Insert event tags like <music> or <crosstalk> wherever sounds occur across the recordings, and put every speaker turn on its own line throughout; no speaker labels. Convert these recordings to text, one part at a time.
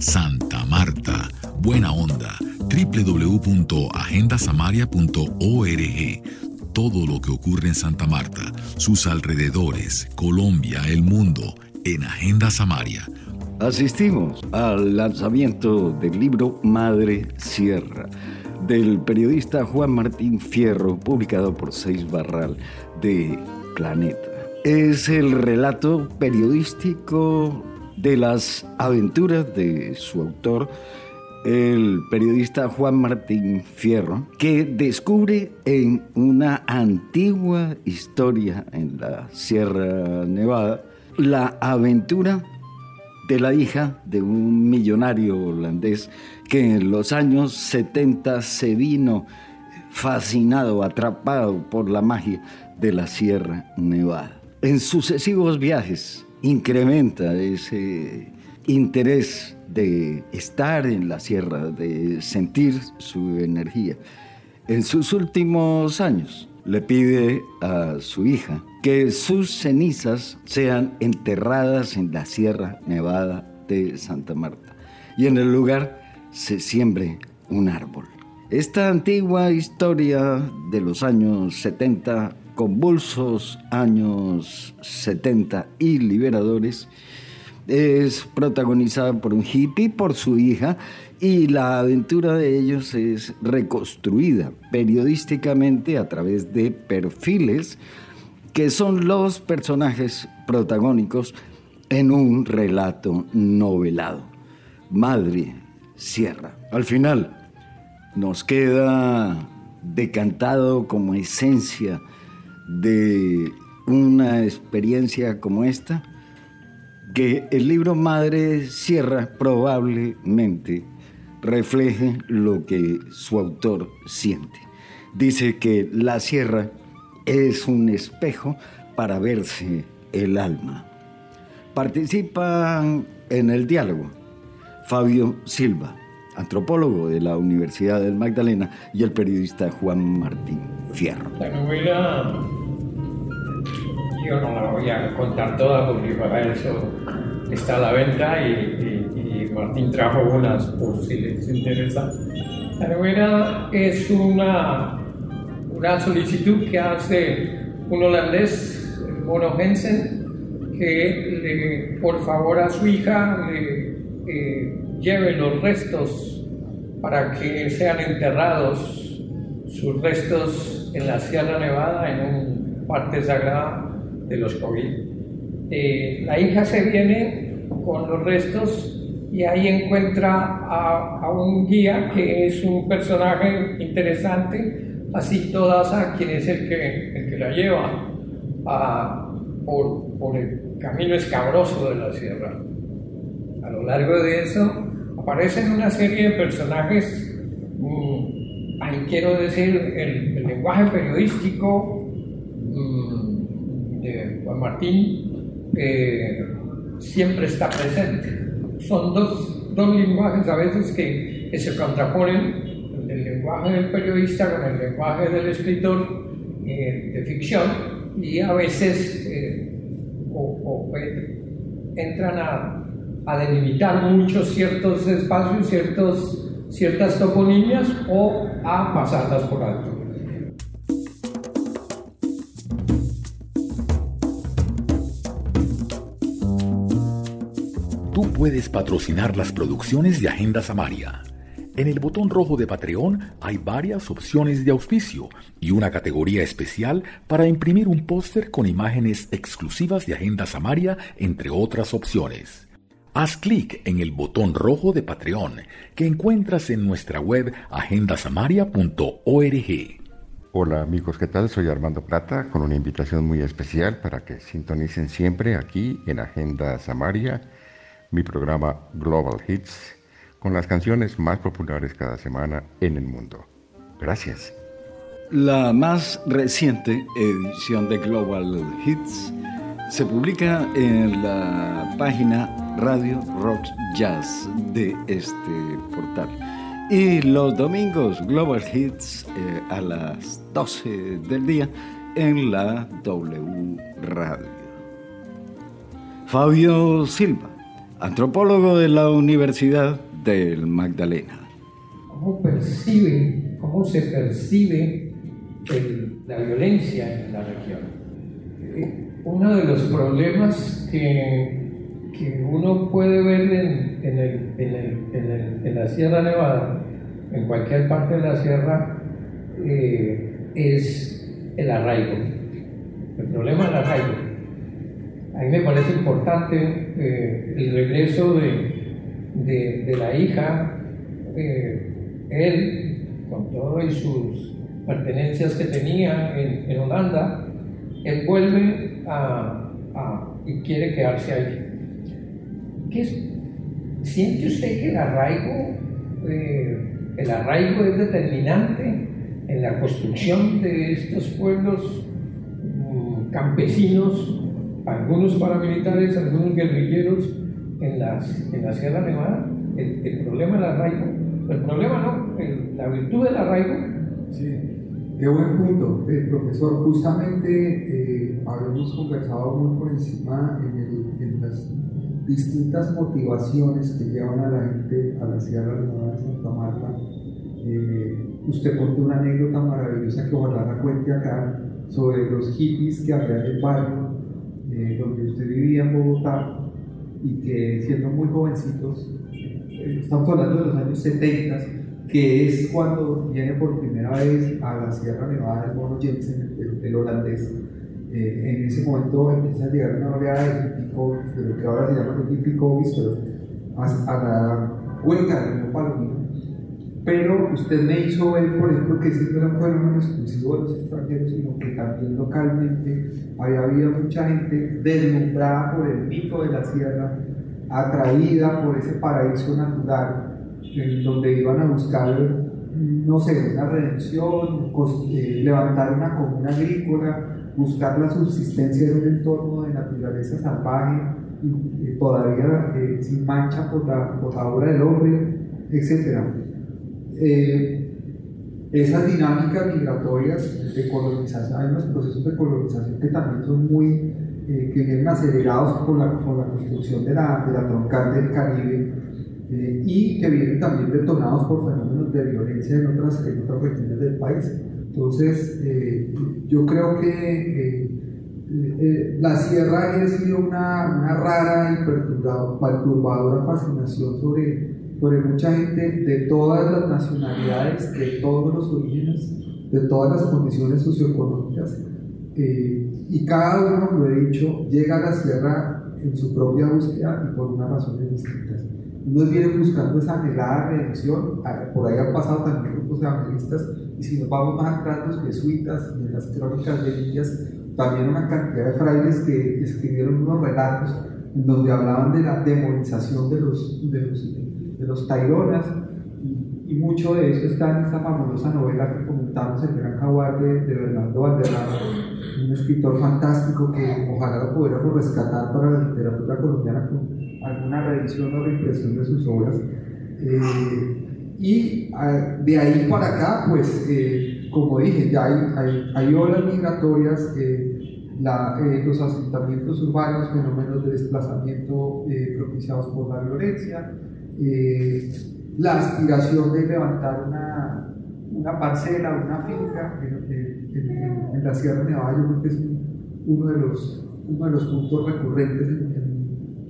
Santa Marta, Buena Onda, www.agendasamaria.org. Todo lo que ocurre en Santa Marta, sus alrededores, Colombia, el mundo, en Agenda Samaria.
Asistimos al lanzamiento del libro Madre Sierra del periodista Juan Martín Fierro, publicado por Seis Barral de Planeta. Es el relato periodístico de las aventuras de su autor, el periodista Juan Martín Fierro, que descubre en una antigua historia en la Sierra Nevada la aventura de la hija de un millonario holandés que en los años 70 se vino fascinado, atrapado por la magia de la Sierra Nevada. En sucesivos viajes incrementa ese interés de estar en la sierra, de sentir su energía. En sus últimos años le pide a su hija que sus cenizas sean enterradas en la Sierra Nevada de Santa Marta y en el lugar se siembre un árbol. Esta antigua historia de los años 70, convulsos años 70 y liberadores, es protagonizada por un hippie, por su hija, y la aventura de ellos es reconstruida periodísticamente a través de perfiles que son los personajes protagónicos en un relato novelado. Madre Sierra. Al final nos queda decantado como esencia de una experiencia como esta, que el libro Madre Sierra probablemente refleje lo que su autor siente. Dice que la sierra es un espejo para verse el alma. Participan en el diálogo Fabio Silva, antropólogo de la Universidad del Magdalena, y el periodista Juan Martín Fierro.
La novela, yo no la voy a contar toda porque para eso está a la venta y, Martín trajo unas por si les interesa. La novela es una, una solicitud que hace un holandés, Mono Hensen, que le, por favor a su hija le lleve los restos para que sean enterrados sus restos en la Sierra Nevada, en un parte sagrada de los COVID. Eh, la hija se viene con los restos y ahí encuentra a, un guía que es un personaje interesante, así todas a quien es el que, el que la lleva por, por el camino escabroso de la sierra. A lo largo de eso aparecen una serie de personajes, mm, ahí quiero decir, el, lenguaje periodístico mm, de Juan Martín siempre está presente. Son dos, dos lenguajes a veces que, se contraponen, el lenguaje del periodista con el lenguaje del escritor eh, de ficción, y a veces eh, eh, entran a a delimitar muchos ciertos espacios, ciertas toponimias o a pasarlas por alto.
Tú puedes patrocinar las producciones de Agenda Samaria. En el botón rojo de Patreon hay varias opciones de auspicio y una categoría especial para imprimir un póster con imágenes exclusivas de Agenda Samaria, entre otras opciones. Haz clic en el botón rojo de Patreon que encuentras en nuestra web agendasamaria.org.
Hola amigos, ¿qué tal? Soy Armando Plata con una invitación muy especial para que sintonicen siempre aquí en Agenda Samaria mi programa Global Hits con las canciones más populares cada semana en el mundo. Gracias.
La más reciente edición de Global Hits se publica en la página Radio Rock Jazz de este portal. Y los domingos Global Hits eh, a las 12 del día en la W Radio. Fabio Silva, antropólogo de la Universidad del Magdalena.
¿Cómo percibe, cómo se percibe la violencia en la región? Eh, uno de los problemas que, que uno puede ver en, en, el, en, en, la Sierra Nevada, en cualquier parte de la sierra, eh, es el arraigo. El problema del arraigo. A mí me parece importante eh, el regreso de, de, la hija, eh, él, con todas sus pertenencias que tenía en, Holanda, él vuelve a, y quiere quedarse ahí. ¿Qué ¿Siente usted que el arraigo, eh, el arraigo es determinante en la construcción de estos pueblos mm, campesinos, algunos paramilitares, algunos guerrilleros en, las, en la Sierra Nevada? El, problema del arraigo, el problema no, la virtud del arraigo.
Sí, qué buen punto, eh, profesor. Justamente eh, habíamos conversado muy por encima en, el, en las distintas motivaciones que llevan a la gente a la Sierra Nevada de Santa Marta. Eh, usted contó una anécdota maravillosa que ojalá la cuente acá sobre los hippies que había en el barrio eh, donde usted vivía en Bogotá y que siendo muy jovencitos, eh, estamos hablando de los años 70, que es cuando viene por primera vez a la Sierra Nevada del Mono Jensen, el holandés, eh, en ese momento empieza a llegar una oleada de hippies, de lo que ahora se llama los hippie pero a, a la cuenca del río Palomino. Pero usted me hizo ver, por ejemplo, que ese no era un fenómeno exclusivo de los extranjeros, sino que también localmente había habido mucha gente deslumbrada por el mito de la sierra, atraída por ese paraíso natural, en donde iban a buscar, no sé, una redención, eh, levantar una comuna agrícola, buscar la subsistencia en un entorno de naturaleza salvaje y, todavía eh, sin mancha por la, por la, obra del hombre, etc. Eh, esas dinámicas migratorias de colonización, hay unos procesos de colonización que también son muy, eh, que vienen acelerados por la, por la construcción de la, de la troncal del Caribe y que vienen también detonados por fenómenos de violencia en otras, en otras regiones del país. Entonces, eh, yo creo que eh, eh, la sierra ha ejercido una, una rara y perturbadora fascinación sobre, sobre mucha gente de todas las nacionalidades, de todos los orígenes, de todas las condiciones socioeconómicas. y cada uno, lo he dicho, llega a la sierra en su propia búsqueda y por unas razones distintas. Unos vienen buscando esa anhelada redención, por ahí han pasado también grupos evangelistas y si nos vamos más atrás, los jesuitas y en las crónicas de Villas, también una cantidad de frailes que escribieron unos relatos en donde hablaban de la demonización de los, de los, de los taironas, y, mucho de eso está en esta famosa novela que comentamos, El Gran Jaguar de, de Bernardo Valderrama, un escritor fantástico que ojalá lo pudiéramos rescatar para la literatura colombiana con alguna revisión o reimpresión de sus obras. Eh, y ah, de ahí para acá, pues, eh, como dije, ya hay, hay, olas migratorias, eh, los asentamientos urbanos, fenómenos de desplazamiento propiciados por la violencia, la aspiración de levantar una, una parcela, una finca en, en, la Sierra Nevada, yo creo que es uno de los, uno de los puntos recurrentes en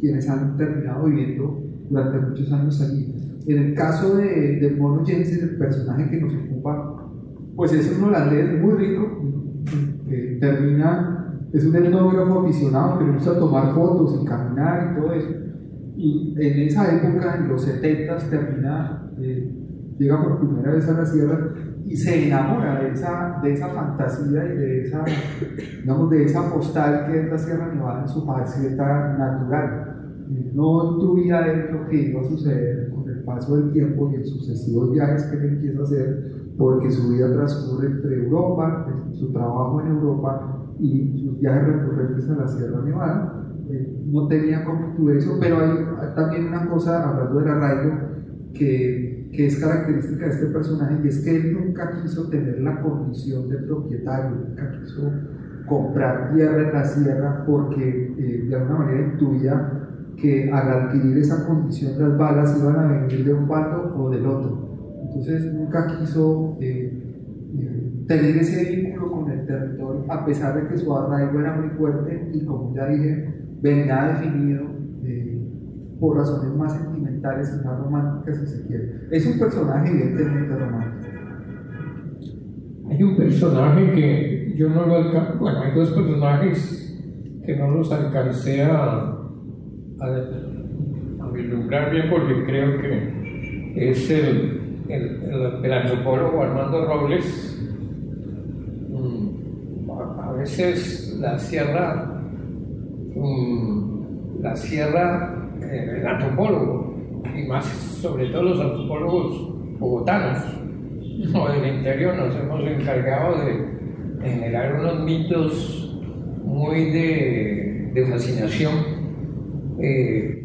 quienes han terminado viviendo durante muchos años allí. En el caso de, del mono Jensen, el personaje que nos ocupa, pues es un holandés muy rico, que termina, es un etnógrafo aficionado que le gusta tomar fotos y caminar y todo eso. Y en esa época, en los 70, termina, eh, llega por primera vez a la sierra y se enamora de esa, de esa fantasía y de esa, digamos, de esa postal que es la Sierra Nevada en su faceta natural. No intuía él lo que iba a suceder paso del tiempo y en sucesivos viajes que él empieza a hacer, porque su vida transcurre entre Europa, su trabajo en Europa y sus viajes recurrentes a la Sierra Nevada. Eh, no tenía como eso, pero hay, también una cosa, hablando del arraigo, que, que, es característica de este personaje, y es que él nunca quiso tener la condición de propietario, nunca quiso comprar tierra en la sierra porque eh, de alguna manera intuía que al adquirir esa condición las balas iban a venir de un bando o del otro. Entonces nunca quiso eh, eh, tener ese vínculo con el territorio, a pesar de que su arraigo era muy fuerte y como ya dije, venía definido eh, por razones más sentimentales y más románticas, si se quiere. Es un personaje evidentemente romántico.
Hay un personaje que yo no lo alcancé, bueno, hay dos personajes que no los alcancé a a, vislumbrar bien porque creo que es el, el, antropólogo Armando Robles. Mm, a, veces la sierra, mm, la sierra, eh, el antropólogo, y más sobre todo los antropólogos bogotanos <laughs> o del interior, nos hemos encargado de, generar unos mitos muy de, de fascinación eh,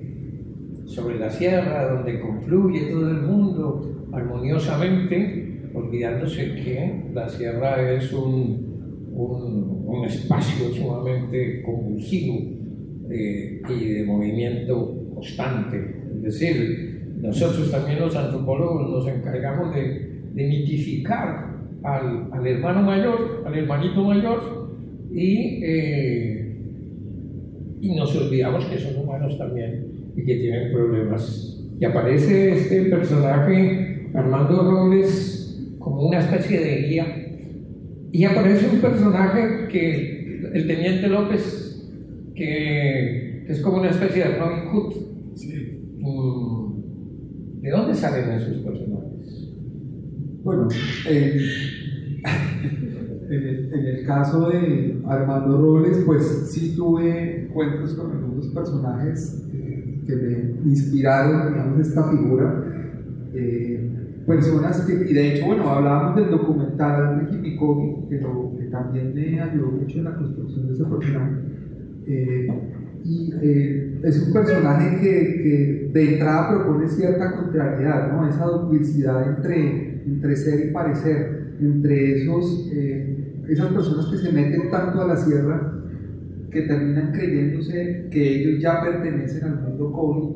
sobre la sierra, donde confluye todo el mundo armoniosamente, olvidándose que la sierra es un, un, espacio sumamente convulsivo eh, y de movimiento constante. Es decir, nosotros también los antropólogos nos encargamos de, de mitificar al, al, hermano mayor, al hermanito mayor, y eh, y nos olvidamos que son humanos también y que tienen problemas. Y aparece este personaje, Armando Robles, como una especie de guía. Y aparece un personaje que, el Teniente López, que, es como una especie de Robin Hood. Mm, ¿De dónde salen esos personajes?
Bueno, eh, en el, caso de Armando Robles, pues sí tuve encuentros con algunos personajes eh, que me inspiraron, digamos, esta figura. Eh, personas que, y de hecho, bueno, hablábamos del documental de Hipikogi, que, que también me ayudó mucho en la construcción de ese personaje. Eh, y es un personaje que, de entrada propone cierta contrariedad, ¿no? esa duplicidad entre, entre ser y parecer, entre esos esas personas que se meten tanto a la sierra que terminan creyéndose que ellos ya pertenecen al mundo COVID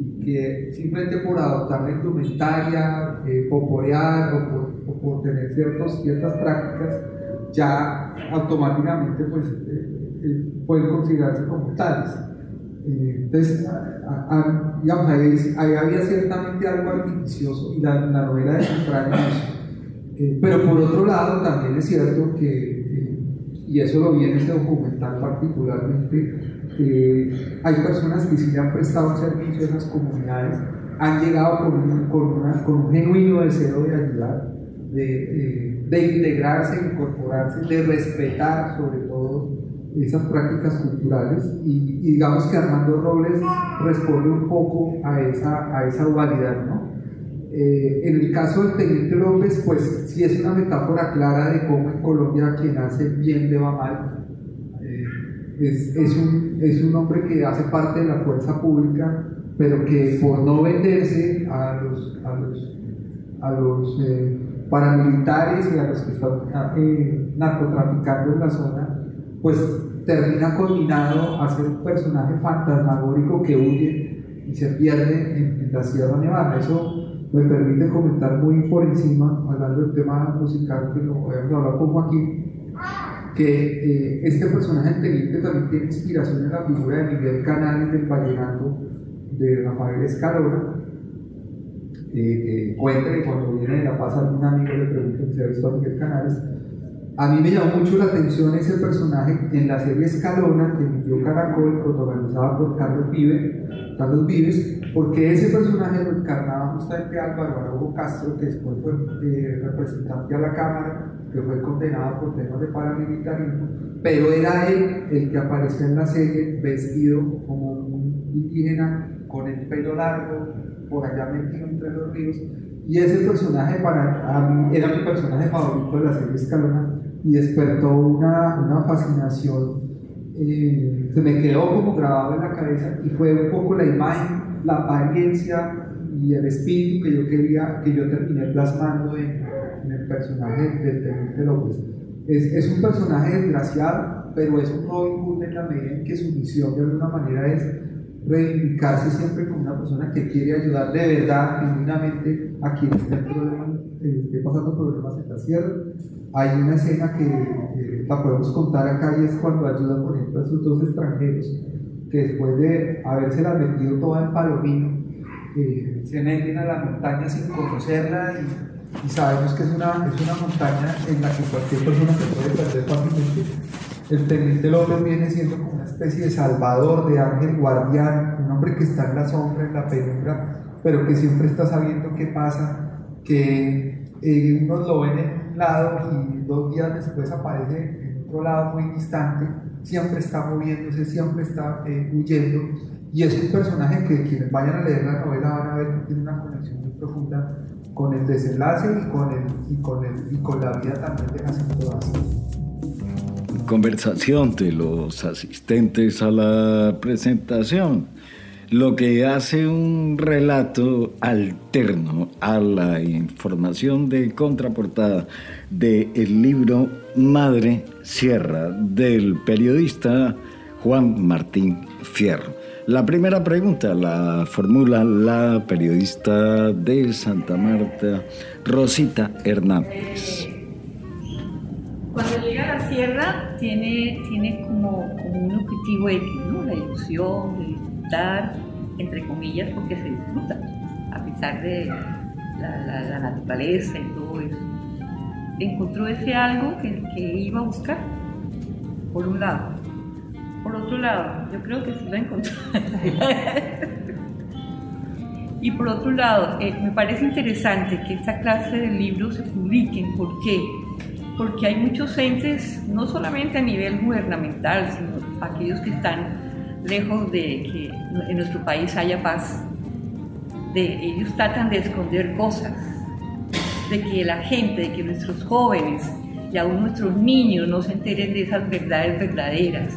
y que simplemente por adoptar la indumentaria, eh, poporear o por, o por tener ciertos, ciertas prácticas, ya automáticamente pues, eh, eh, pueden considerarse como tales. entonces, digamos, ahí, había ciertamente algo artificioso y la, la novela de eso. Eh, pero por otro lado, también es cierto que, eh, y eso lo vi en este documental particularmente, hay personas que sí le han prestado servicio a esas comunidades, han llegado con un, con un genuino deseo de ayudar, de, de integrarse, incorporarse, de respetar sobre todo esas prácticas culturales y, y, digamos que Armando Robles responde un poco a esa, a esa dualidad, ¿no? Eh, en el caso del Teniente López, pues sí es una metáfora clara de cómo en Colombia quien hace bien le va mal. Eh, es, un, es, un, hombre que hace parte de la fuerza pública, pero que por no venderse a los, a los, a los eh, paramilitares y a los que están narcotraficando en la zona, pues termina combinado a ser un personaje fantasmagórico que huye y se pierde en, en la Sierra Nevada. Eso me permite comentar muy por encima, hablando del tema musical que lo a hablar con Joaquín, que eh, este personaje del teniente también tiene inspiración en la figura de Miguel Canales del Vallenato de Rafael Escalona, eh, que cuenta que cuando viene de La Paz algún amigo le pregunta si ha visto a Miguel Canales. A mí me llamó mucho la atención ese personaje en la serie Escalona que emitió Caracol, protagonizada por Carlos Vive, Carlos Vives, porque ese personaje lo encarnaba justamente Álvaro Araújo Castro, que después fue eh, representante a la Cámara, que fue condenado por temas de paramilitarismo, pero era él el que aparecía en la serie vestido como un indígena, con el pelo largo, por allá metido entre los ríos, y ese personaje para mí era mi personaje favorito de la serie Escalona y despertó una, una fascinación eh, se me quedó como grabado en la cabeza y fue un poco la imagen, la apariencia y el espíritu que yo quería, que yo terminé plasmando en, el personaje del Teniente López. Es, un personaje desgraciado, pero es un Robin en la medida en que su misión de alguna manera es reivindicarse siempre como una persona que quiere ayudar de verdad, genuinamente, a quien esté, eh, pasando problemas en la sierra. Hay una escena que la podemos contar acá y es cuando ayuda, por ejemplo, a esos dos extranjeros que después de haberse la metido toda en Palomino, eh, se meten a la montaña sin conocerla y, sabemos que es una, es una montaña en la que cualquier persona se puede perder fácilmente. El teniente López viene siendo como una especie de salvador, de ángel guardián, un hombre que está en la sombra, en la penumbra, pero que siempre está sabiendo qué pasa, que eh, unos lo ven en un lado y dos días después aparece en otro lado muy distante, siempre está moviéndose, siempre está eh, huyendo y es un personaje que quienes vayan a leer la novela van a ver que tiene una conexión muy profunda con el desenlace y con, el, y con, el, y con la vida también de Jacinto Vázquez.
Conversación de los asistentes a la presentación, lo que hace un relato alterno a la información de contraportada del el libro Madre Sierra del periodista Juan Martín Fierro. La primera pregunta la formula la periodista de Santa Marta, Rosita Hernández.
Cuando llega a la sierra tiene, tiene como, un objetivo X, ¿no? La ilusión de disfrutar, entre comillas, porque se disfruta, a pesar de la, naturaleza y todo eso. Encontró ese algo que, iba a buscar, por un lado por otro lado, yo creo que sí lo encontré. <laughs> y por otro lado, eh, me parece interesante que esta clase de libros se publiquen. ¿Por qué? Porque hay muchos entes, no solamente a nivel gubernamental, sino aquellos que están lejos de que en nuestro país haya paz. De, ellos tratan de esconder cosas, de que la gente, de que nuestros jóvenes y aún nuestros niños no se enteren de esas verdades verdaderas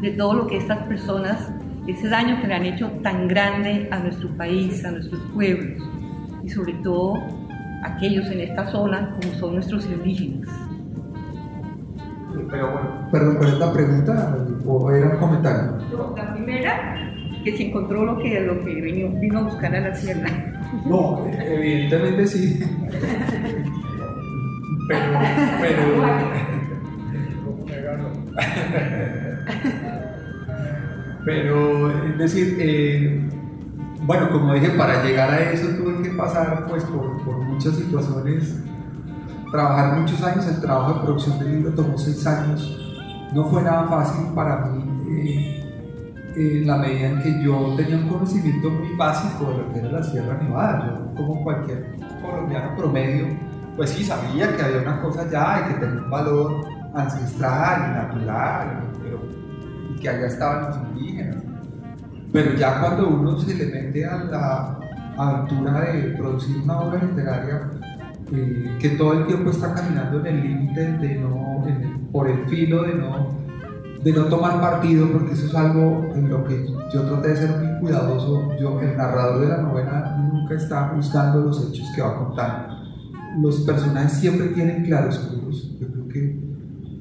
de todo lo que estas personas, ese daño que le han hecho tan grande a nuestro país, a nuestros pueblos y sobre todo aquellos en esta zona como son nuestros indígenas.
Pero bueno, perdón, ¿cuál es la pregunta o era un comentario?
la primera, que se encontró lo que, lo que vino, vino a buscar a la sierra.
No, evidentemente sí. pero, pero... Pero, es decir, eh, bueno, como dije, para llegar a eso tuve que pasar pues, por, por, muchas situaciones, trabajar muchos años, el trabajo de producción del libro tomó seis años, no fue nada fácil para mí, eh, en la medida en que yo tenía un conocimiento muy básico de lo que era la Sierra Nevada, yo como cualquier colombiano promedio, pues sí, sabía que había una cosa allá y que tenía un valor ancestral y natural, que allá estaban los indígenas. Pero ya cuando uno se le mete a la aventura de producir una obra literaria eh, que todo el tiempo está caminando en el límite de no, por el filo de no, de no tomar partido, porque eso es algo en lo que yo traté de ser muy cuidadoso. Yo, el narrador de la novela, nunca está buscando los hechos que va a contar. Los personajes siempre tienen claroscuros. Yo creo que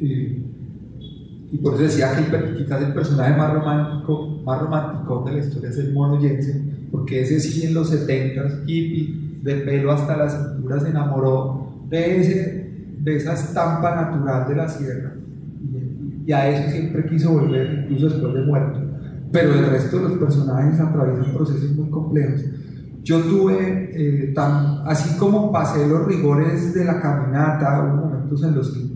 eh, y por eso decía que quizás el personaje más romántico, más romántico de la historia es el mono Jensen, porque ese sí en los 70 hippie, de pelo hasta la cintura, se enamoró de, ese, de esa estampa natural de la sierra. Y, a eso siempre quiso volver, incluso después de muerto. Pero el resto de los personajes atraviesan procesos muy complejos. Yo tuve, eh, tan, así como pasé los rigores de la caminata, hubo momentos en los que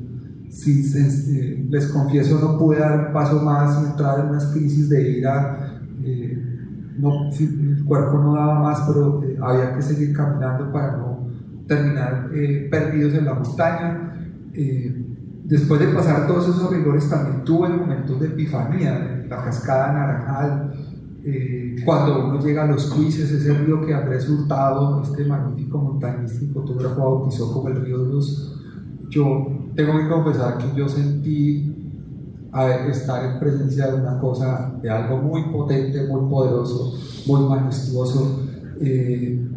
les confieso no pude dar un paso más entrar en unas crisis de ira, eh, no, el cuerpo no daba más, pero eh, había que seguir caminando para no terminar perdidos en la montaña. después de pasar todos esos rigores también tuve momentos de epifanía, la cascada naranjal, cuando uno llega a los Cuises, ese río que Andrés Hurtado, este magnífico montañista y fotógrafo, bautizó como el río de los yo tengo que confesar que yo sentí estar en presencia de una cosa, de algo muy potente, muy poderoso, muy majestuoso. Eh,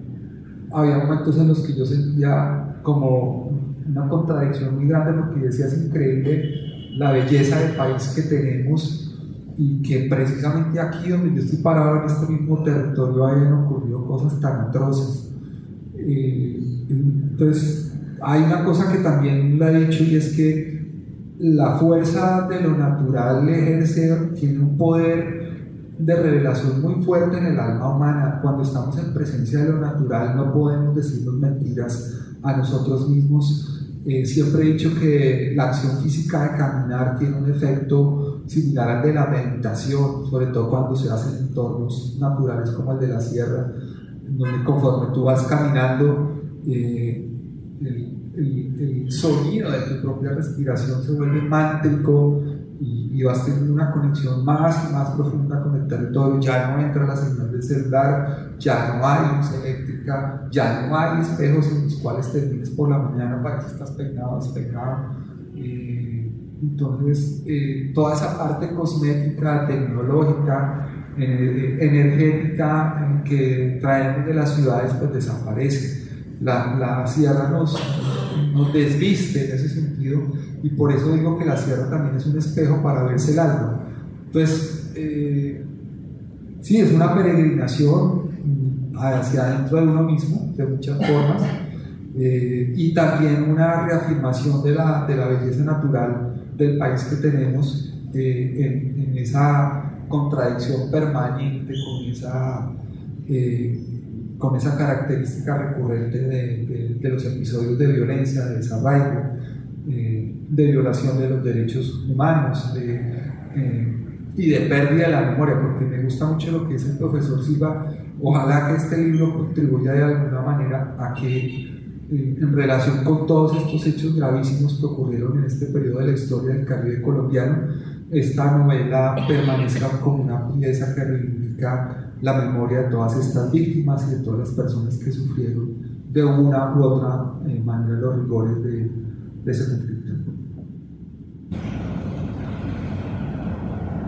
había momentos en los que yo sentía como una contradicción muy grande porque decía es increíble la belleza del país que tenemos y que precisamente aquí donde yo estoy parado en este mismo territorio hayan ocurrido cosas tan atroces. Eh, entonces, hay una cosa que también la he dicho y es que la fuerza de lo natural ejerce, tiene un poder de revelación muy fuerte en el alma humana. Cuando estamos en presencia de lo natural no podemos decirnos mentiras a nosotros mismos. Eh, siempre he dicho que la acción física de caminar tiene un efecto similar al de la meditación, sobre todo cuando se hace en entornos naturales como el de la sierra, donde conforme tú vas caminando, eh, el, el, el, sonido de tu propia respiración se vuelve mántrico, y, vas teniendo una conexión más y más profunda con el territorio, ya no entra la señal del celular, ya no hay luz eléctrica, ya no hay espejos en los cuales te mires por la mañana para que estás peinado despeinado. Eh, entonces, eh, toda esa parte cosmética, tecnológica, eh, energética que traemos de las ciudades, pues desaparece. La, la sierra nos, nos desviste en ese sentido y por eso digo que la sierra también es un espejo para verse el alma. Entonces, eh, sí, es una peregrinación hacia adentro de uno mismo, de muchas formas, eh, y también una reafirmación de la, de la, belleza natural del país que tenemos eh, en, esa contradicción permanente con esa, con esa característica recurrente de, los episodios de violencia, de desarraigo, de violación de los derechos humanos eh, y de pérdida de la memoria, porque me gusta mucho lo que dice el profesor Silva. Ojalá que este libro contribuya de alguna manera a que, eh, en relación con todos estos hechos gravísimos que ocurrieron en este periodo de la historia del Caribe colombiano, esta novela permanezca como una pieza que reivindica la memoria de todas estas víctimas y de todas las personas que sufrieron de una u otra eh, manera los rigores de, de ese conflicto.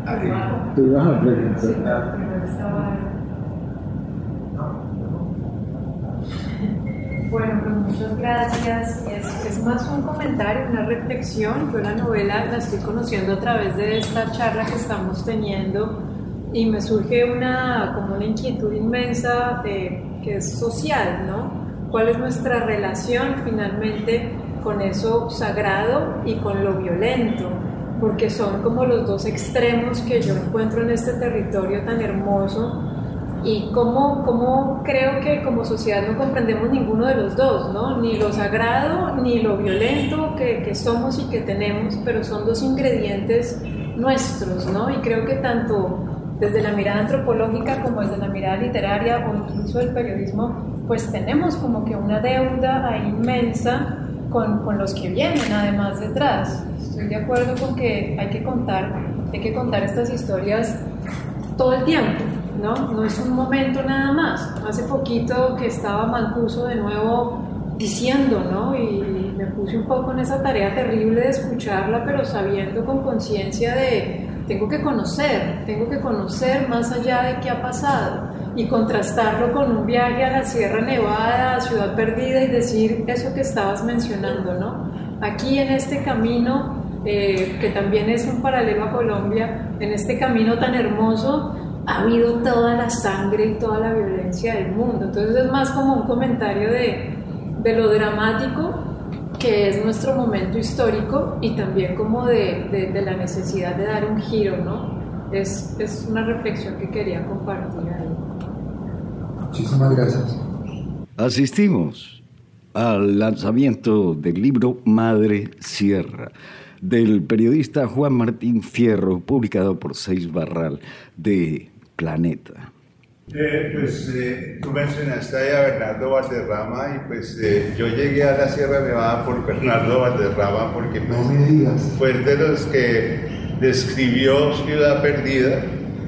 A preguntar.
Bueno, pues muchas gracias. Es, es, más un comentario, una reflexión. Yo la novela la estoy conociendo a través de esta charla que estamos teniendo y me surge una, como una inquietud inmensa de, que es social, ¿no? ¿Cuál es nuestra relación finalmente con eso sagrado y con lo violento? porque son como los dos extremos que yo encuentro en este territorio tan hermoso y cómo, cómo creo que como sociedad no comprendemos ninguno de los dos, ¿no? ni lo sagrado ni lo violento que, que somos y que tenemos, pero son dos ingredientes nuestros, ¿no? y creo que tanto desde la mirada antropológica como desde la mirada literaria o incluso el periodismo, pues tenemos como que una deuda inmensa con, con, los que vienen además detrás. Estoy de acuerdo con que hay que contar, hay que contar estas historias todo el tiempo, ¿no? No es un momento nada más. Hace poquito que estaba Mancuso de nuevo diciendo, ¿no? Y me puse un poco en esa tarea terrible de escucharla, pero sabiendo con conciencia de tengo que conocer, tengo que conocer más allá de qué ha pasado y contrastarlo con un viaje a la Sierra Nevada, a Ciudad Perdida y decir eso que estabas mencionando, ¿no? Aquí en este camino, eh, que también es un paralelo a Colombia, en este camino tan hermoso, ha habido toda la sangre y toda la violencia del mundo. Entonces es más como un comentario de, de lo dramático que es nuestro momento histórico y también como de, de, de la necesidad de dar un giro, ¿no? Es, es una reflexión que quería compartir ahí.
Muchísimas gracias.
Asistimos al lanzamiento del libro Madre Sierra del periodista Juan Martín Fierro, publicado por Seis Barral de Planeta.
Eh, pues eh, tú mencionaste a Bernardo Valderrama y pues eh, yo llegué a la Sierra Nevada por Bernardo Valderrama porque pues,
no me digas.
fue de los que describió Ciudad Perdida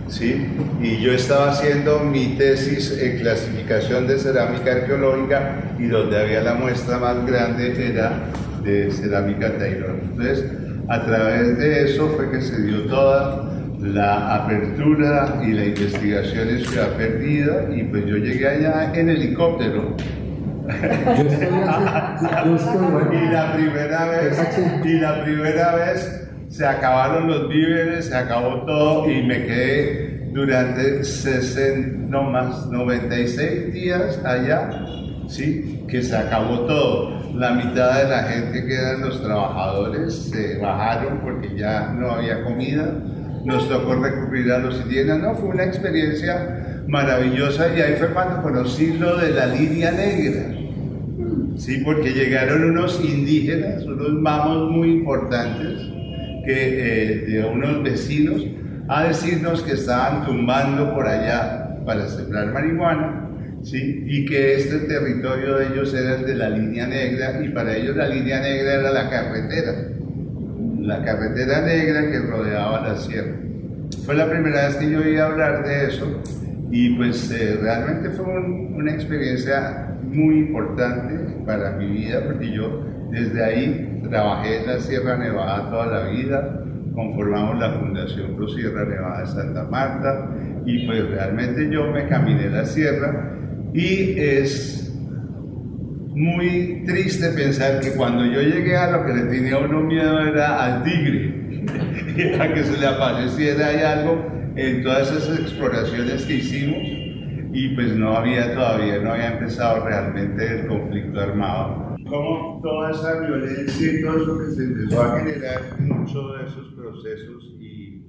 ¿sí? Y yo estaba haciendo mi tesis en clasificación de cerámica arqueológica y donde había la muestra más grande era de cerámica Taylor. Entonces, a través de eso fue que se dio toda la apertura y la investigación en Ciudad Perdida y pues yo llegué allá en helicóptero.
Yo estoy, yo estoy, <laughs>
y la primera vez y la primera vez se acabaron los víveres, se acabó todo y me quedé durante 60, no más, 96 días allá, ¿sí? Que se acabó todo. La mitad de la gente que eran los trabajadores se bajaron porque ya no había comida. Nos tocó recurrir a los indígenas. No, fue una experiencia maravillosa y ahí fue cuando conocí lo de la línea negra. Sí, porque llegaron unos indígenas, unos mamos muy importantes, que, eh, de unos vecinos, a decirnos que estaban tumbando por allá para sembrar marihuana, ¿sí? y que este territorio de ellos era el de la línea negra, y para ellos la línea negra era la carretera, la carretera negra que rodeaba la sierra. Fue la primera vez que yo oí hablar de eso, y pues eh, realmente fue una experiencia muy importante para mi vida, porque yo desde ahí trabajé en la Sierra Nevada toda la vida, conformamos la Fundación Pro Sierra Nevada de Santa Marta y pues realmente yo me caminé la sierra y es muy triste pensar que cuando yo llegué a lo que le tenía uno miedo era al tigre, <laughs> a que se le apareciera ahí algo en todas esas exploraciones que hicimos y pues no había todavía, no había empezado realmente el conflicto armado. Como toda esa violencia y todo eso que se empezó a generar en muchos de esos procesos y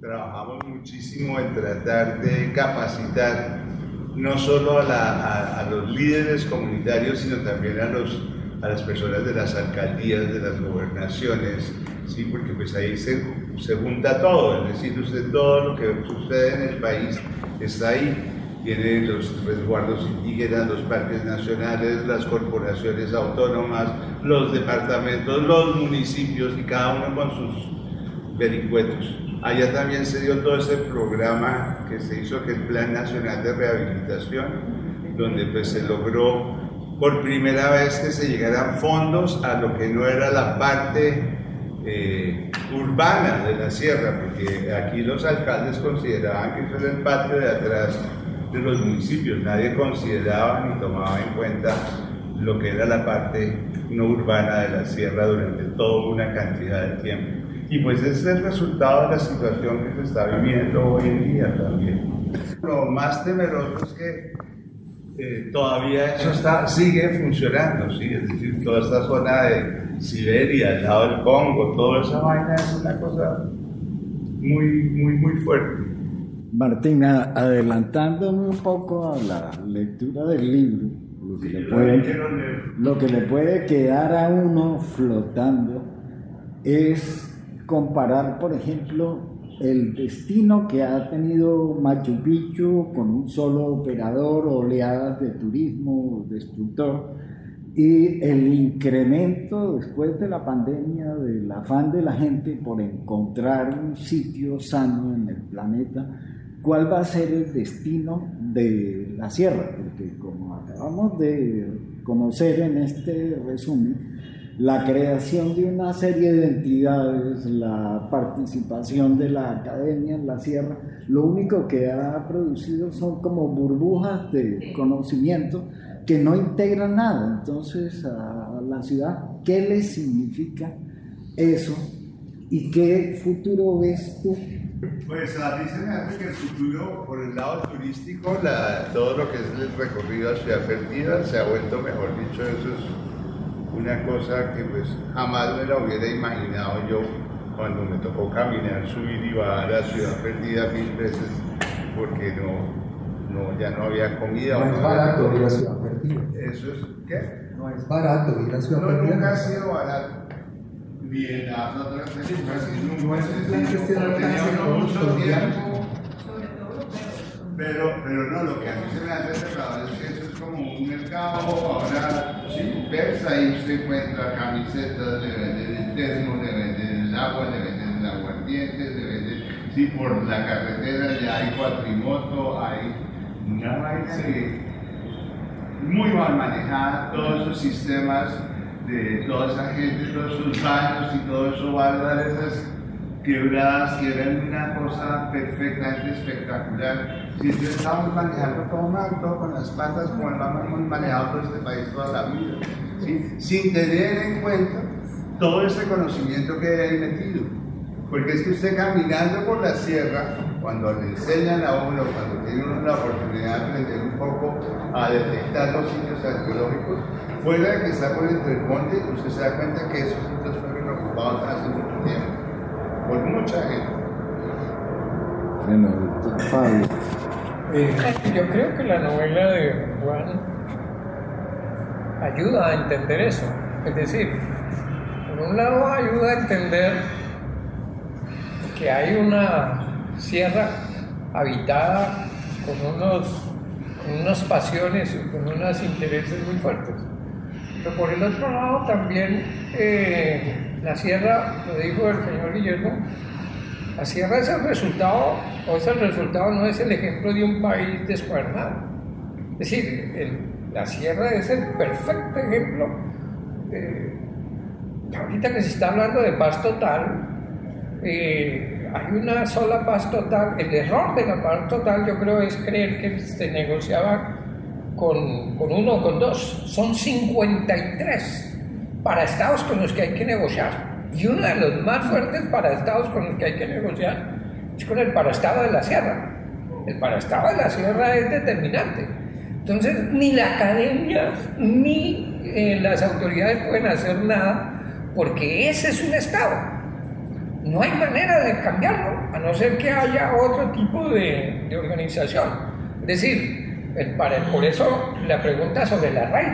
trabajamos muchísimo en tratar de capacitar no solo a, los líderes comunitarios, sino también a las personas de las alcaldías, de las gobernaciones, ¿sí? porque pues ahí se, se junta todo, es decir, usted todo lo que sucede en el país está ahí tiene los resguardos indígenas, los parques nacionales, las corporaciones autónomas, los departamentos, los municipios y cada uno con sus vericuetos. Allá también se dio todo ese programa que se hizo, que el Plan Nacional de Rehabilitación, donde pues se logró por primera vez que se llegaran fondos a lo que no era la parte eh, urbana de la sierra, porque aquí los alcaldes consideraban que eso era el patio de atrás de los municipios. Nadie consideraba ni tomaba en cuenta lo que era la parte no urbana de la sierra durante toda una cantidad de tiempo. Y pues ese es el resultado de la situación que se está viviendo hoy en día también. Lo más temeroso es que eh, todavía eso está, sigue funcionando, ¿sí? es decir, toda esta zona de Siberia, al lado del Congo, toda esa vaina es una cosa muy, muy, muy fuerte.
Martina, adelantándome un poco a la lectura del libro, lo que, le puede, lo que le puede quedar a uno flotando es comparar, por ejemplo, el destino que ha tenido Machu Picchu con un solo operador, oleadas de turismo destructor, y el incremento después de la pandemia del afán de la gente por encontrar un sitio sano en el planeta cuál va a ser el destino de la sierra, porque como acabamos de conocer en este resumen, la creación de una serie de entidades, la participación de la academia en la sierra, lo único que ha producido son como burbujas de conocimiento que no integran nada. Entonces, a la ciudad, ¿qué le significa eso? ¿Y qué futuro ves tú
pues a mí se me hace que el futuro, por el lado turístico, todo lo que es el recorrido a Ciudad Perdida se ha vuelto, mejor dicho, eso es una cosa que pues jamás me la hubiera imaginado yo cuando me tocó caminar, subir y bajar a Ciudad Perdida mil veces porque no, no ya no había comida.
No, es barato ir a Ciudad Perdida.
¿Eso es qué?
No es barato ir a Ciudad Perdida.
Nunca ha sido barato bien las otras y
no es
de mucho tiempo. Pero, pero no, lo que a mí se me hace cerrado es que eso es como un mercado, ahora sí, ves ahí se encuentra camisetas, le venden el termo, le venden el agua, le venden el aguardiente, le venden, sí, por la carretera ya hay cuatrimoto, hay una vaina muy mal manejada, todos esos sistemas de toda esa gente, todos esos baños y todo eso va esas quebradas que eran una cosa perfectamente espectacular. Si estamos manejando todo mal, todo con las patas, como lo hemos manejado todo este país toda la vida, sin tener en cuenta todo ese conocimiento que hay metido. Porque es que usted caminando por la sierra, cuando le enseñan a uno, cuando tiene uno la oportunidad de aprender un poco a detectar los sitios arqueológicos, fuera de que está por entre el monte, usted se da cuenta que esos sitios fueron ocupados hace mucho tiempo, por mucha gente.
Bueno, Fabio.
Eh, yo creo que la novela de Juan ayuda a entender eso. Es decir, por un lado ayuda a entender que hay una sierra habitada con, unos, con unas pasiones y con unos intereses muy fuertes. Pero por el otro lado también eh, la sierra, lo dijo el señor Guillermo, la sierra es el resultado, o es el resultado, no es el ejemplo de un país descuernado. Es decir, la sierra es el perfecto ejemplo. Ahorita que se está hablando de paz total, eh, hay una sola paz total. El error de la paz total, yo creo, es creer que se negociaba con, con uno o con dos. Son 53 para estados con los que hay que negociar. Y uno de los más fuertes para estados con los que hay que negociar es con el paraestado de la sierra. El paraestado de la sierra es determinante. Entonces, ni la academia ni eh, las autoridades pueden hacer nada porque ese es un estado. No hay manera de cambiarlo, a no ser que haya otro tipo de, de organización. Es decir, el, para, por eso la pregunta sobre la raíz.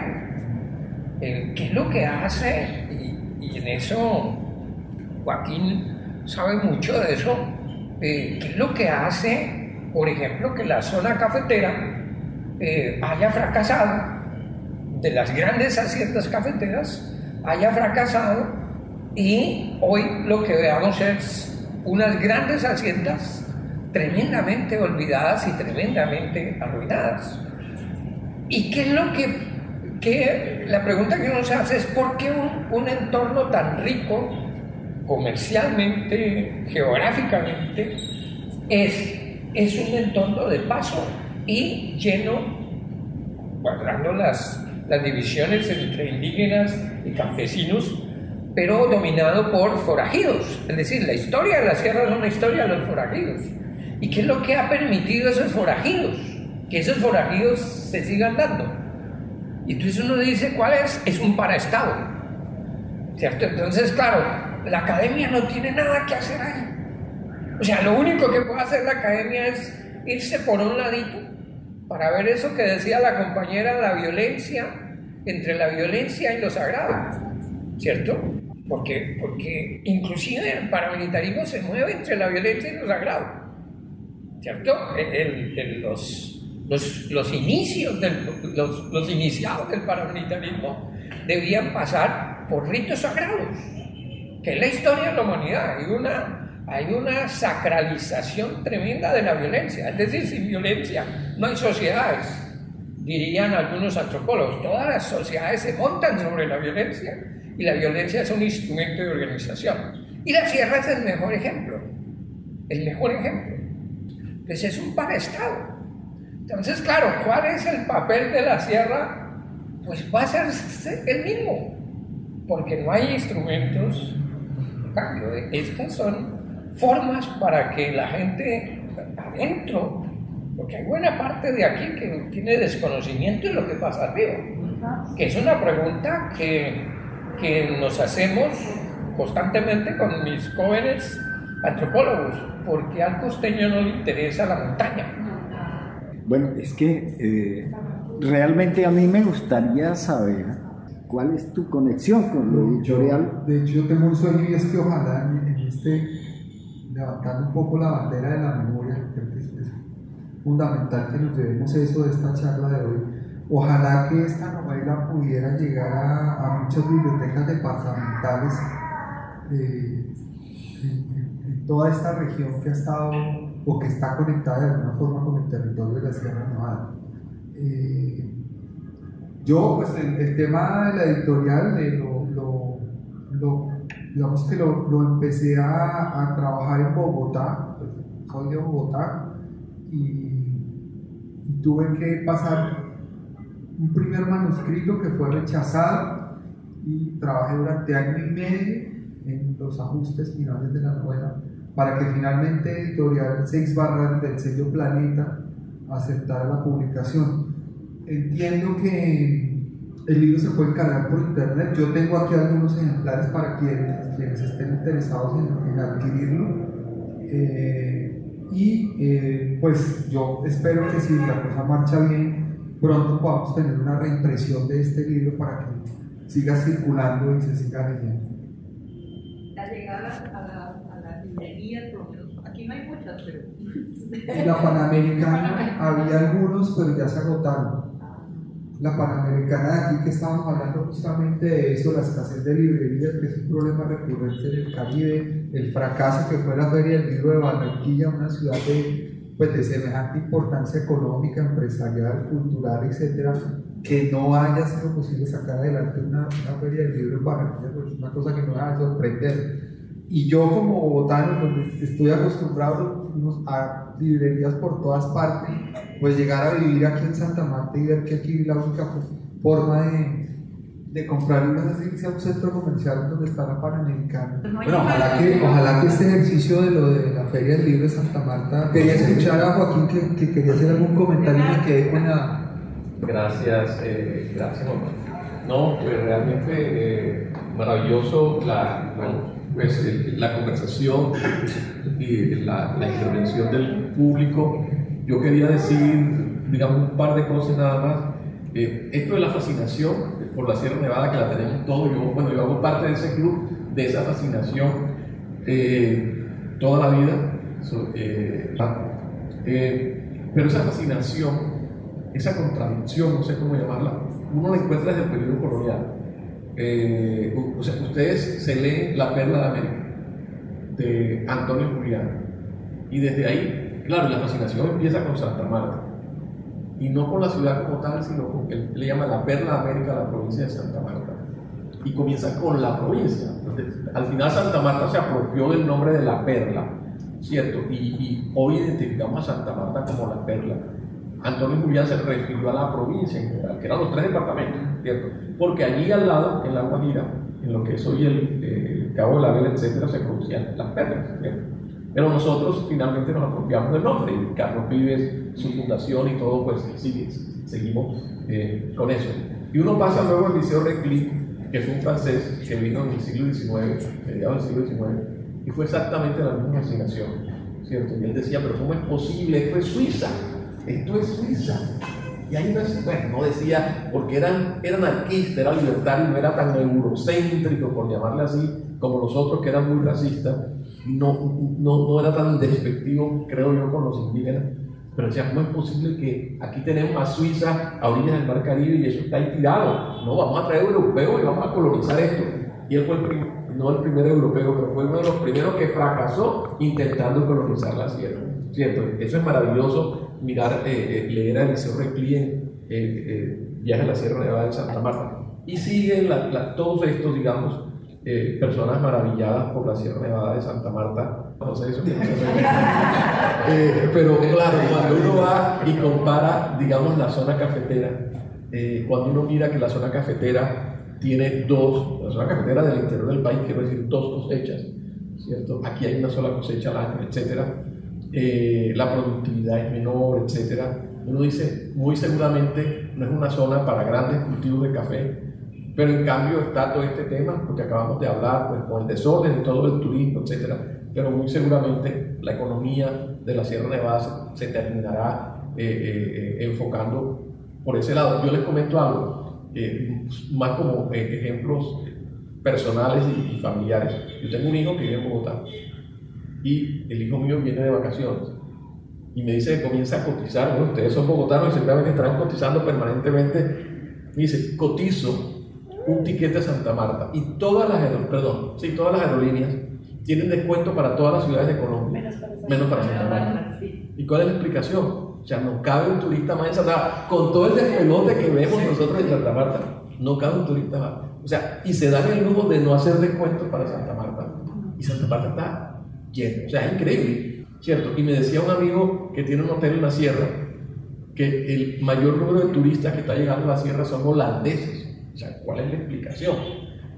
Eh, ¿Qué es lo que hace? Y, y en eso Joaquín sabe mucho de eso. ¿Qué es lo que hace, por ejemplo, que la zona cafetera eh, haya fracasado, de las grandes haciendas cafeteras, haya fracasado y hoy lo que veamos es unas grandes haciendas tremendamente olvidadas y tremendamente arruinadas. ¿Y qué es lo que, que la pregunta que uno se hace es por qué un entorno tan rico comercialmente, geográficamente, es, es un entorno de paso y lleno, guardando las, las divisiones entre indígenas y campesinos, pero dominado por forajidos. Es decir, la historia de la sierra es una historia de los forajidos. ¿Y qué es lo que ha permitido esos forajidos? Que esos forajidos se sigan dando. Y entonces uno dice, ¿cuál es? Es un paraestado. ¿Cierto? Entonces, claro, la academia no tiene nada que hacer ahí. O sea, lo único que puede hacer la academia es irse por un ladito para ver eso que decía la compañera, la violencia, entre la violencia y lo sagrado, ¿cierto? Porque, porque inclusive el paramilitarismo se mueve entre la violencia y lo sagrado, ¿cierto? El, los, los, los, inicios, del, los, los iniciados del paramilitarismo debían pasar por ritos sagrados, que es la historia de la humanidad. Hay una, hay una sacralización tremenda de la violencia. Es decir, sin violencia no hay sociedades, dirían algunos antropólogos. Todas las sociedades se montan sobre la violencia y la violencia es un instrumento de organización. Y la sierra es el mejor ejemplo. El mejor ejemplo. Pues es un paraestado. Entonces, claro, ¿cuál es el papel de la sierra? Pues va a ser el mismo, porque no hay instrumentos cambio. Estas son formas para que la gente adentro, porque hay buena parte de aquí que tiene desconocimiento de lo que pasa arriba, que es una pregunta que, que nos hacemos constantemente con mis jóvenes antropólogos, porque al costeño no le interesa la montaña.
Bueno, es que eh, realmente a mí me gustaría saber ¿Cuál es tu conexión con lo editorial?
de hecho, yo tengo un sueño y es que ojalá en, este, levantando un poco la bandera de la memoria, creo que es, fundamental que nos llevemos eso de esta charla de hoy. Ojalá que esta novela pudiera llegar a, muchas bibliotecas departamentales eh, en, toda esta región que ha estado o que está conectada de alguna forma con el territorio de la Sierra Nevada. Eh, yo, pues el, tema de la editorial, eh, lo, lo, digamos que lo, empecé a, a, trabajar en Bogotá, pues, soy de Bogotá, y, tuve que pasar un primer manuscrito que fue rechazado y trabajé durante año y medio en los ajustes finales de la novela para que finalmente Editorial 6 Barras del sello Planeta aceptara la publicación. Entiendo que el libro se puede encargar por internet. Yo tengo aquí algunos ejemplares para quienes, quienes estén interesados en, adquirirlo. Eh, y eh, pues yo espero que si la cosa marcha bien, pronto podamos tener una reimpresión de este libro para que siga circulando y se siga leyendo.
La llegada a la, a la librería, aquí no hay muchas, pero... <laughs>
En la Panamericana había algunos, pero ya se agotaron la Panamericana de aquí que estábamos hablando justamente de eso, la escasez de librerías, que es un problema recurrente en el Caribe, el fracaso que fue la Feria del Libro de Barranquilla, una ciudad de, pues, de semejante importancia económica, empresarial, cultural, etcétera, que no haya sido posible sacar adelante una, una Feria del Libro en Barranquilla, pues es una cosa que no va a sorprender. Y yo como bogotano, pues, estoy acostumbrado a librerías por todas partes, pues llegar a vivir aquí en Santa Marta y ver que aquí la única forma de, de comprar libros es irse a un centro comercial donde está la Panamericana. Bueno, ojalá que, ojalá que este ejercicio de lo de la Feria del Libro de Santa Marta, quería escuchar a Joaquín que, que quería hacer algún comentario y me quedé con la...
Gracias, eh, gracias No, pues realmente eh, maravilloso la, pues, la conversación y la, la, intervención del público. Yo quería decir, digamos, un par de cosas nada más. Eh, esto de la fascinación por la Sierra Nevada, que la tenemos todos, yo, bueno, yo hago parte de ese club, de esa fascinación eh, toda la vida. Eh, pero esa fascinación, esa contradicción, no sé cómo llamarla, uno la encuentra desde el periodo colonial. o sea, ustedes se leen La Perla de América de Antonio Julián. Y desde ahí, claro, la fascinación empieza con Santa Marta. Y no con la ciudad como tal, sino con, le llama la perla de América la provincia de Santa Marta. Y comienza con la provincia. al final Santa Marta se apropió del nombre de la perla, ¿cierto? Y, y hoy identificamos a Santa Marta como la perla. Antonio Julián se refirió a la provincia en general, que eran los tres departamentos, ¿cierto? Porque allí al lado, en la Guajira, en lo que es hoy el, eh, Cabo de la Vela, etcétera, se producían las perlas. Pero nosotros finalmente nos apropiamos del nombre y Carlos Vives, su fundación y todo, pues sigue, seguimos eh, con eso. Y uno pasa luego al Liceo Reclí, que fue un francés que vino en el siglo XIX, mediados del siglo XIX, y fue exactamente la misma fascinación, ¿cierto? Y él decía, pero ¿cómo es posible? Esto es Suiza, esto es Suiza. Y ahí no, bueno, no decía, porque eran, eran anarquista, era libertario, no era tan eurocéntrico, por llamarle así, como los otros que eran muy racistas, no, no, no era tan despectivo, creo yo, con los indígenas. Pero decía, ¿cómo es posible que aquí tenemos a Suiza a orillas del Mar Caribe y eso está ahí tirado? No, vamos a traer europeos y vamos a colonizar esto. Y él fue el no el primer europeo, pero fue uno de los primeros que fracasó intentando colonizar la sierra. ¿Cierto? Eso es maravilloso mirar, eh, eh, leer a Eliseo Reclí en eh, Viaje a la Sierra Nevada de Santa Marta. Y siguen todos estos, digamos, personas maravilladas por la Sierra Nevada de Santa Marta. No sé eso. pero claro, cuando uno va y compara, digamos, la zona cafetera, cuando uno mira que la zona cafetera tiene dos, la zona cafetera del interior del país, quiero decir, dos cosechas, ¿cierto? Aquí hay una sola cosecha al año, etcétera eh, la productividad es menor, etc. Uno dice, muy seguramente no es una zona para grandes cultivos de café, pero en cambio está todo este tema, porque acabamos de hablar, pues, con el desorden, todo el turismo, etc. Pero muy seguramente la economía de la Sierra Nevada se, terminará eh, eh, enfocando por ese lado. Yo les comento algo, más como ejemplos personales y, y familiares. Yo tengo un hijo que vive en Bogotá y el hijo mío viene de vacaciones y me dice que comienza a cotizar, bueno, ustedes son bogotanos y seguramente estarán cotizando permanentemente, me dice, cotizo un tiquete a Santa Marta y todas las, perdón, sí, todas las aerolíneas tienen descuento para todas las ciudades de Colombia, menos para Santa Marta. ¿Y cuál es la explicación? O sea, no cabe un turista más en Santa Marta, con todo el despelote que vemos nosotros en Santa Marta, no cabe un turista más. O sea, y se dan el lujo de no hacer descuentos para Santa Marta. Y Santa Marta está o sea, es increíble, ¿cierto? Y me decía un amigo que tiene un hotel en la sierra que el mayor número de turistas que está llegando a la sierra son holandeses. O sea, ¿cuál es la explicación?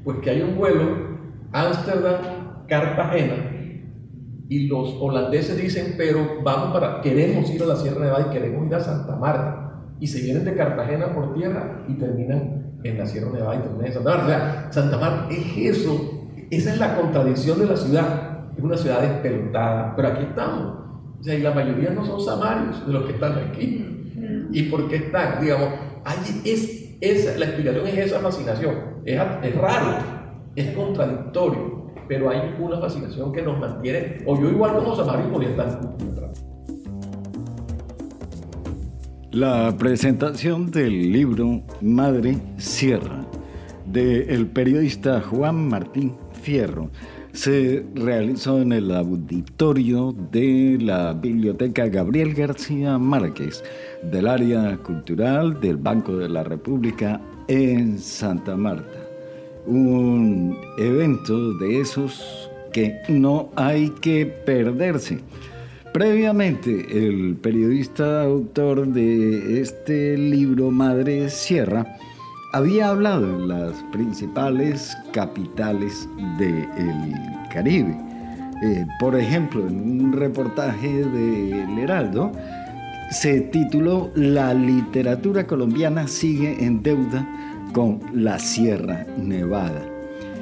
Pues que hay un vuelo Ámsterdam-Cartagena y los holandeses dicen, pero vamos para, queremos ir a la Sierra Nevada y queremos ir a Santa Marta. Y se vienen de Cartagena por tierra y terminan en la Sierra Nevada y terminan en Santa Marta. O sea, Santa Marta es eso, esa es la contradicción de la ciudad. Es una ciudad despelotada, pero aquí estamos. O sea, y la mayoría no son samarios de los que están aquí. ¿Y por qué están? Digamos, ahí es, esa, la explicación es esa fascinación. Es, es raro, es contradictorio pero hay una fascinación que nos mantiene, o yo igual como Samario podía estar
La presentación del libro Madre Sierra del periodista Juan Martín Fierro se realizó en el auditorio de la Biblioteca Gabriel García Márquez del área cultural del Banco de la República en Santa Marta un evento de esos que no hay que perderse. Previamente, el periodista autor de este libro, Madre Sierra, había hablado de las principales capitales del Caribe. Eh, por ejemplo, en un reportaje de El Heraldo, se tituló La literatura colombiana sigue en deuda con la Sierra Nevada.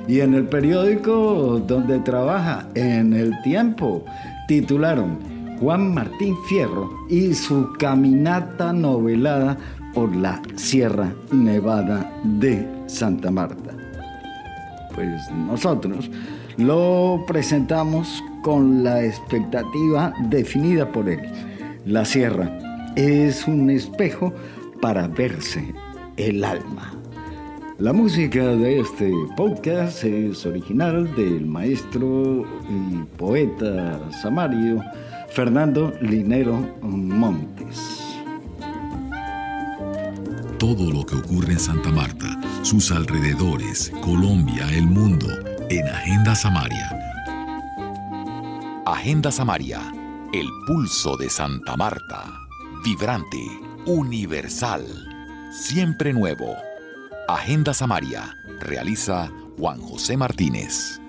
Y en el periódico donde trabaja, en el tiempo, titularon Juan Martín Fierro y su caminata novelada por la Sierra Nevada de Santa Marta. Pues nosotros lo presentamos con la expectativa definida por él. La sierra es un espejo para verse el alma. La música de este podcast es original del maestro y poeta samario Fernando Linero Montes.
Todo lo que ocurre en Santa Marta, sus alrededores, Colombia, el mundo, en Agenda Samaria. Agenda Samaria, el pulso de Santa Marta, vibrante, universal, siempre nuevo. Agenda Samaria. Realiza Juan José Martínez.